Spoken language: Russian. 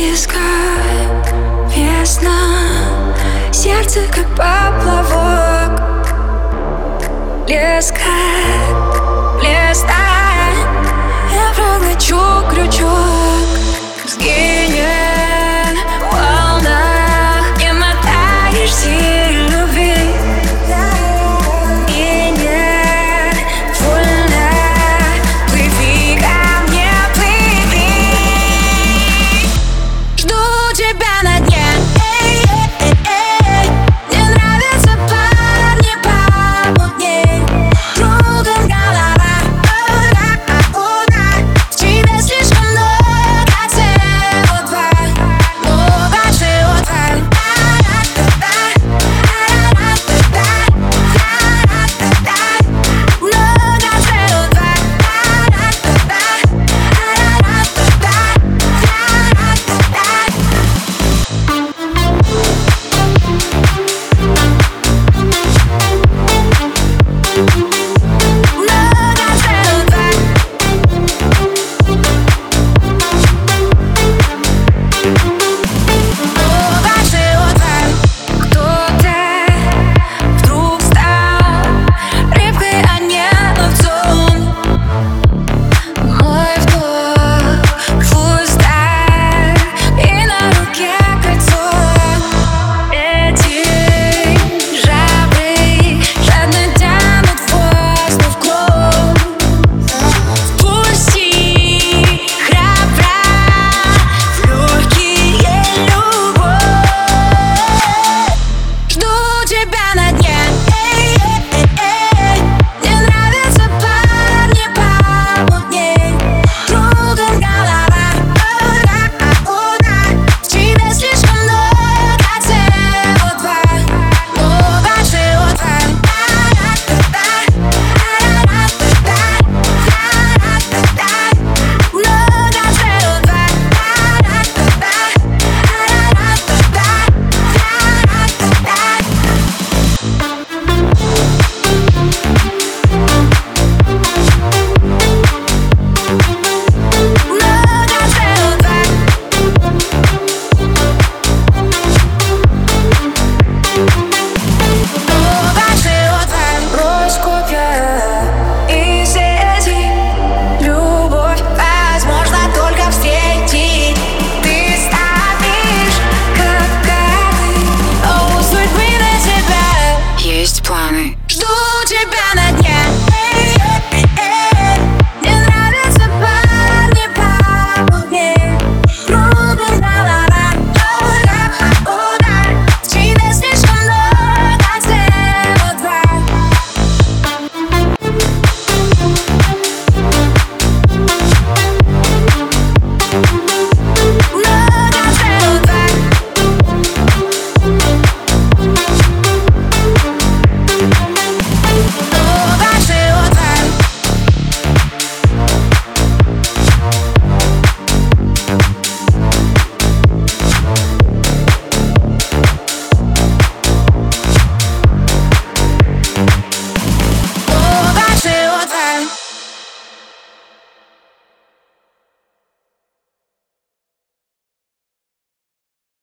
близко Весна Сердце как поплавок Лес Trip on a